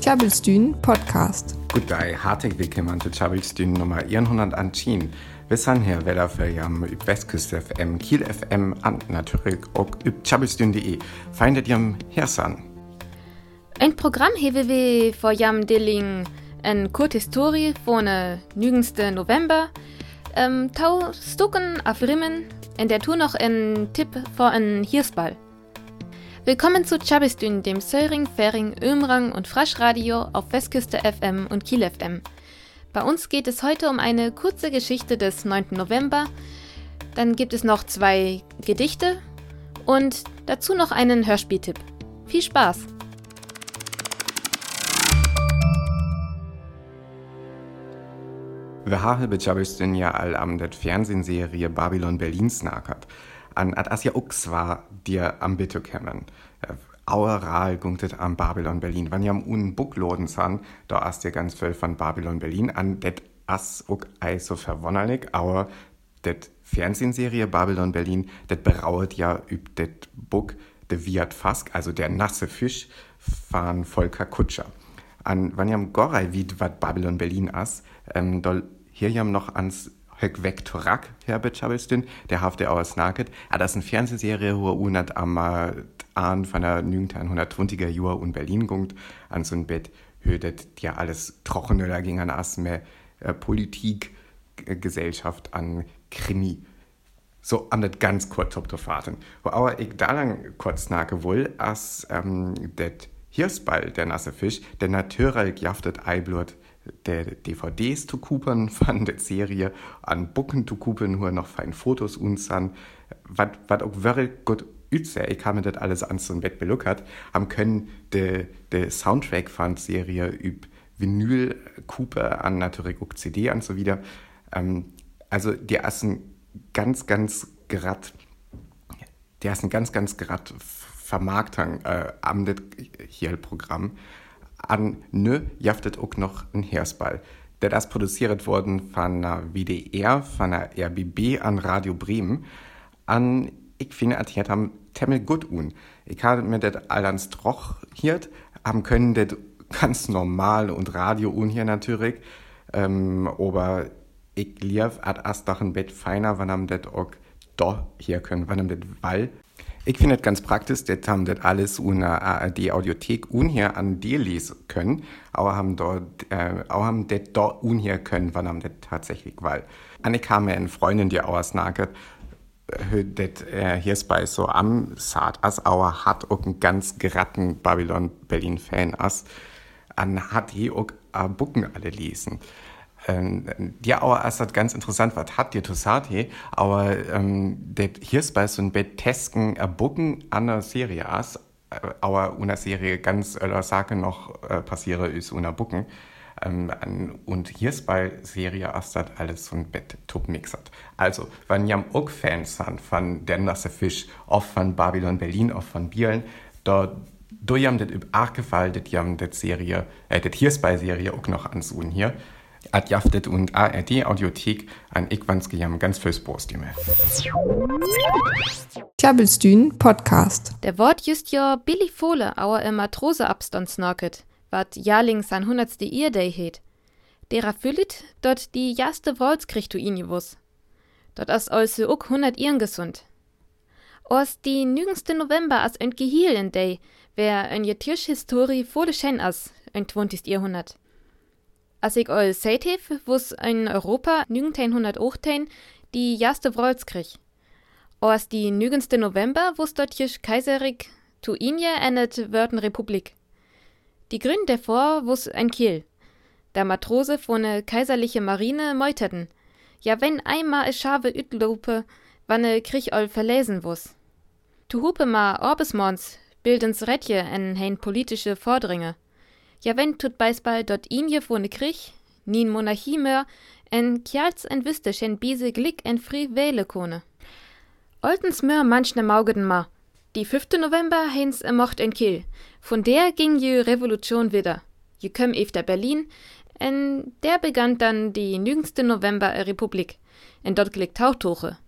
Tjabelstyn Podcast. Goddag, hartelig velkommen til Tjabelstyn nummer 110. Vi sind her wieder für jam über Westküste FM, Kiel FM und natürlich auch über tjabelstyn.de. Feindet jam hersan. Ein Programm wir vor jam Dilling en kurze Historie von der 9. November. Ähm, tau Stucken auf Rimmen und der Tour noch ein Tipp für einen Hirsball. Willkommen zu Chabistün, dem Söring, Fering, Ömrang und Fraschradio auf Westküste FM und Kiel FM. Bei uns geht es heute um eine kurze Geschichte des 9. November. Dann gibt es noch zwei Gedichte und dazu noch einen Hörspieltipp. Viel Spaß! Wir haben bei ja all am der Fernsehserie Babylon Berlin snackert an at as ja auch war dir am bitte kämmen. Äh, Aueral gungtet am Babylon Berlin. Wann ja am un Buckloden san, da as dir ganz viel von Babylon Berlin an, det as ook ei so verwonnerlich, aber det Fernsehserie Babylon Berlin, det berauet ja üb det Buck de Viat Fask, also der nasse Fisch, van Volker Kutscher. An wann jam Gorei wie wat Babylon Berlin as, ähm, doll hier jam noch ans Höck Vektorak, Herbert Chabelstin, der hafte aus Naket. Ah, das eine Fernsehserie, wo unat am an von der 1920er Jahr in Berlin gungt, an so ein Bett hödet ja alles trockener ging an Asme, äh, Politik, äh, Gesellschaft, an Krimi. So an das ganz kurz auf der Fahrten. Wo aber ich da lang kurz nake wohl, als ähm, det Hirsball, der nasse Fisch, der natürlich jaftet Eiblut, der DVDs zu kupen von der Serie, an Bucken zu kupen, nur noch fein Fotos uns an, was auch wirklich gut ütze, ich habe mir das alles an so ein Bett beluckert, haben können de, de Soundtrack von der Serie über Vinyl Cooper an natürlich auch CD und so wieder. Ähm, also die ersten ganz, ganz grad, die ersten ganz, ganz grad Vermarktung äh, am hier Programm an nö jaftet auch noch ein Hersball. Der das produziert worden von der WDR, von der RBB an Radio Bremen. An, ich finde, at hier haben temmel gut un. Ich habe mir das allans troch hier, haben können das ganz normal und Radio un hier natürlich. Ähm, aber ich lief at as ein Bett feiner, wann am das auch doch hier können, wann am das Wall ich finde es ganz praktisch, dass haben das alles una ARD-Audiothek unher an dir lesen können, aber haben dort, äh, auch haben das dort unher können, wann haben das tatsächlich, weil Annika haben eine Freundin, die auch snacket, äh, das äh, hier ist bei so am Saat, as auch hat auch einen ganz geratten Babylon-Berlin-Fan, as an hat hier auch äh, Bucken alle lesen. Ähm, aber es ist ganz interessant, was hat zu sagen, aber ähm, das hier ist so einem Betesken erbucken an der Serie aus, äh, aber eine Serie ganz öller Sache noch äh, passiere ist una Bucken. Ähm, und hier ist bei Serie das alles so ein Bett top mixert. Also, wenn ihr auch Fans sind von Der nasse Fisch, oft von Babylon Berlin, oft von Bielen, da du jam das auch gefallen, das jam das Serie, äh, das hier ist bei Serie auch noch ansehen hier adjaftet und ARD Audiothek an Ickwanskejam ganz fürs Borstimme. Klabbelstühn Podcast. Der Wort just ja Billy Fohle, auer im Matrose abstandsnorket, wat jahrling sein 100. Earday het. Derer füllit dort die jaste Wolz kriegt du ihn gewuss. Dort as also uck 100 Ihren gesund. Aus die nügenste November as ein Gehiel in day, wer ein Jetisch Historie Fohle schen as, ein 20. Jahrhundert. Als all seht hef, wus in Europa 1918 die erste Volkskrieg. Aus die nügenste November wus dort Kaiserig tu inje enet Wörten Republik. Die Grün davor wus ein Kiel. Der Matrose von ne kaiserliche Marine meuterten. Ja, wenn einmal e schave Ütlope, wanne Krieg all verlesen wus. Tu hupe ma Orbesmons, bildens Rätje en hein politische Vordringe. Ja wenn tut dort inje vorne Krieg, nien Monarchie en kjals en wüste schen bise glick en fri wähle kone. Oltens mehr manchne maugeden ma. Die 5. November hens mocht en Kiel. Von der ging je Revolution wieder. Je köm efter Berlin, en der begann dann die nügenste November Republik. En dort glick Tauchtuche.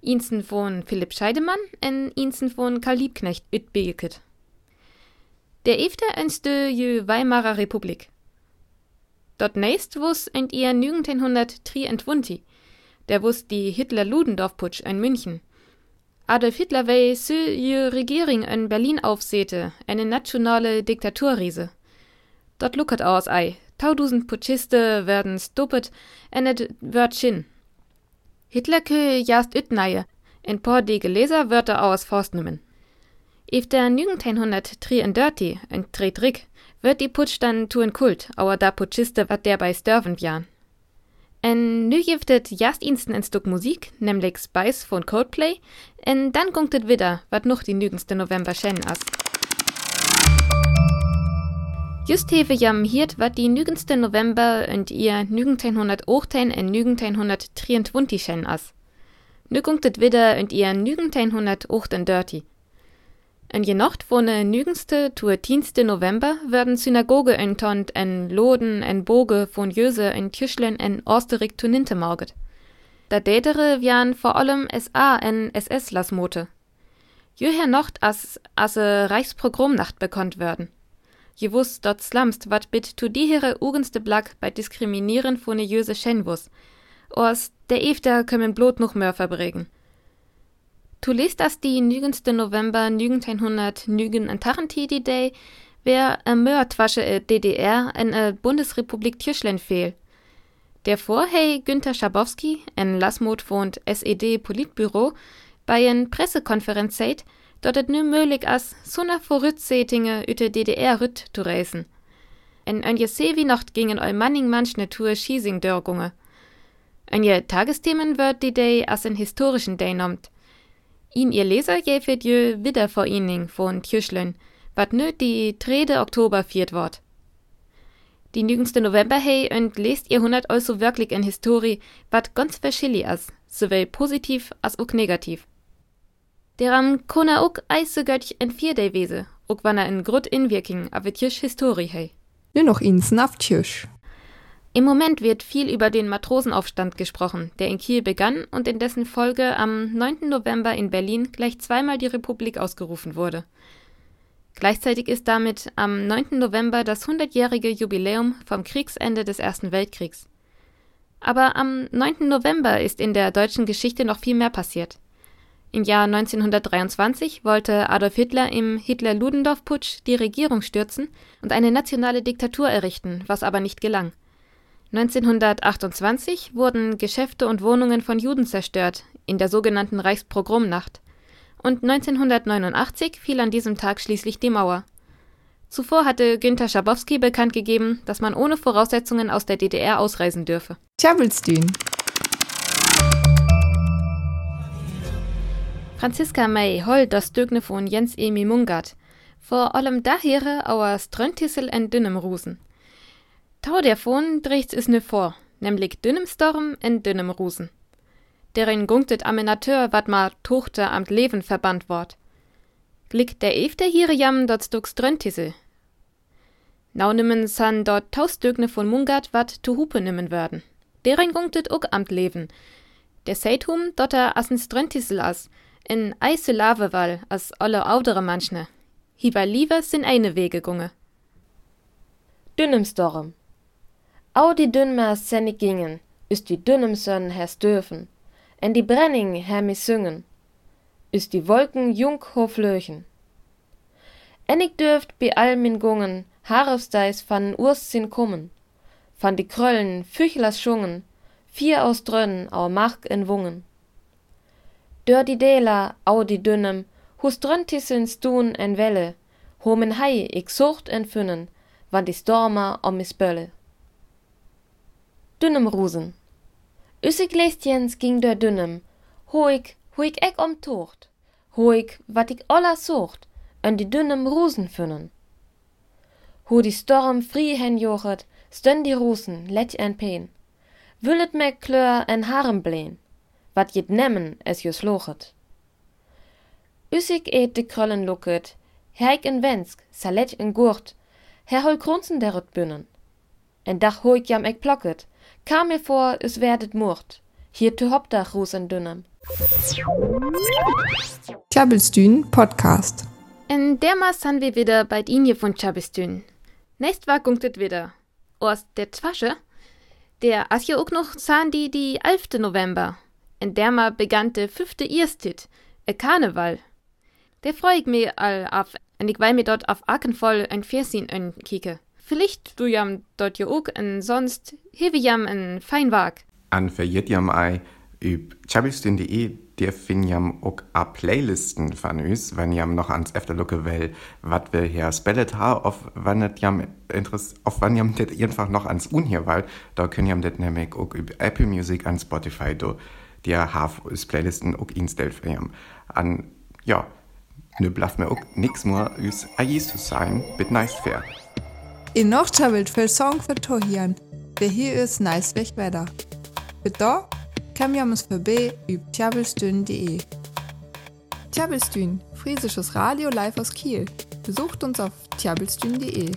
Insen von Philipp Scheidemann en insen von Karl Liebknecht üt Der efte enste je Weimarer Republik. Dort nächst wus ent ihr 1923, der wus die Hitler-Ludendorff-Putsch in München. Adolf Hitler wei sö je Regierung in Berlin aufsehte, eine nationale Diktaturriese. Dort lucket aus ei, tausend Putschiste werden stoppet, en et wird chin. Hitler kö jast ütneie, en paar die Leser Wörter aus Forst nimmen. If der 1933 en Trick, wird die Putsch dann tun Kult, aber da Putschiste wat der bei Störven bjan. En nu giftet jast insten ein Stück Musik, nämlich Spice von Coldplay, en dann gunktet wieder, wat noch die nügendste November schennen as. Just hefe jam hiert wat die nügendste November und ihr 1918 en 1923 schennen as. Nu gunktet wieder und ihr 1938. En je nacht von de nügendste to 10. November werden Synagoge entont en Loden en Boge von Jöse en Tischlen en Osterik to Nintemauget. Da dätere wian vor allem SA en SS lasmote. Jöher Nacht as asse Reichspogromnacht bekannt werden. Je wuss dort slamst wat bit tu dihere ugenste Black bei Diskriminieren von ne Jöse Schenwus. Ors der Efter können blot noch mehr verbregen. Tu lest das die nügendste November 1900 nügen an Tarentidi Day, wer a Mörd wasche e DDR en e Bundesrepublik Tierschlen fehl. Der Vorhei Günther Schabowski, en Lasmut von SED Politbüro, bei en Pressekonferenz seit, dort et nü möglich as suna vorütsetinge üte DDR rüt zu reisen. En ein je wie nocht gingen eu manning manchne Tour Schiesing dörgunge. Ein je Tagesthemen wird die Day as en historischen Day nommt. In ihr Leser jäfet jö Wiedervereinigung von Tjüschlen, wat nöt die 3. Oktober viert wort. Die nügendste November hey und lest ihr hundert also wirklich in Historie, wat ganz verschillig as, sowohl positiv als auch negativ. Der am Kona ook eise göttch en vier wese, ook wann er in Grut inwirking, aber tjüsch Historie hey. Nur noch ins Naftjüsch. Im Moment wird viel über den Matrosenaufstand gesprochen, der in Kiel begann und in dessen Folge am 9. November in Berlin gleich zweimal die Republik ausgerufen wurde. Gleichzeitig ist damit am 9. November das 100-jährige Jubiläum vom Kriegsende des Ersten Weltkriegs. Aber am 9. November ist in der deutschen Geschichte noch viel mehr passiert. Im Jahr 1923 wollte Adolf Hitler im Hitler-Ludendorff-Putsch die Regierung stürzen und eine nationale Diktatur errichten, was aber nicht gelang. 1928 wurden Geschäfte und Wohnungen von Juden zerstört, in der sogenannten Reichspogromnacht. Und 1989 fiel an diesem Tag schließlich die Mauer. Zuvor hatte Günter Schabowski bekannt gegeben, dass man ohne Voraussetzungen aus der DDR ausreisen dürfe. Tjabelstein. Franziska May hol das Dögne von Jens Emi Mungard. Vor allem daher auer Ströntissel en Dünnemrusen. Tau davon dreht es ne vor, nämlich dünnem Storm en dünnem Rusen. Derin gunktet Amenateur wat ma Tochter amt Leben verbannt wort. Glick der Efte hier jam dort stux dröntisse. Nau nimmen san dort tausdögne von Mungard wat tu Hupe nimmen werden. Derin gunktet uk amt Leben. Der Seitum dotter assens dröntissel as, in eise Lavewall as alle audere manchne. Hieber lieber sin eine Wege gunge. Dünnem Storm. Au die Dünnmer sennig gingen, ist die dünnem Sönn hers dürfen, en die Brenning her mi singen, ist die Wolken jung hoflöchen. Ennig dürft bi all min Gungen, Haarefsteis van Urs sin kummen, van die Kröllen Füchlers schungen, vier aus Drönnen au Mark en Wungen. Dör die Dela, au die Dünnem, hus dröntisseln stun en Welle, homen Hai ik sucht en Fünnen, wann die Stormer om mis Bölle dünnem Rusen. Üssig Jens ging der dünnem, hoig, hoig eck om tocht, hoig, wat ik olla sucht, en die dünnem Rusen fünnen. Ho die Storm frie hen jochet, stön die Rusen, let en peen, wüllet me klör en harem bleen, wat jit nemmen es jus lochet. Üssig eet de Kröllen lucket, heik en Wensk, salet en Gurt, her hol Krunzen der bünnen. En dach hoig jam ek plocket, Kam mir vor, es werdet Murt. Hier tu Hauptdach Ruß en dünnem. Klabbelstühn Podcast. In der Maß sind wir wieder bei Inje von Chabistün. Nächst war gunktet wieder. Aus der Twasche. Der as ja auch noch sahen die die 11. November. In der ma begann der fünfte Erstit, e Karneval. Der freu ich mir all auf, und ich weil mir dort auf Akenvoll ein Fersin en kike. Vielleicht du jam dort ja auch en sonst hewe jam en Feinwag. An verjiert jam ei üb chabistün.de der fin jam auch a Playlisten von uns, wenn jam noch ans Efterlucke will, wat wir hier spellet ha, auf wann net jam interess, auf wann jam det einfach noch ans Unhier weil, da können jam det nämlich auch üb Apple Music an Spotify do, der haf us Playlisten auch instellt für jam. An, ja, nu blaff mir auch nix more us a Jesus sein, bit nice fair. In noch chabelt viel Song für Tohian. Hier ist nice weg weiter. Bitte kam ja uns vorbei über tjabelstün.de. Tjabelstün, friesisches Radio live aus Kiel. Besucht uns auf tjabelstün.de.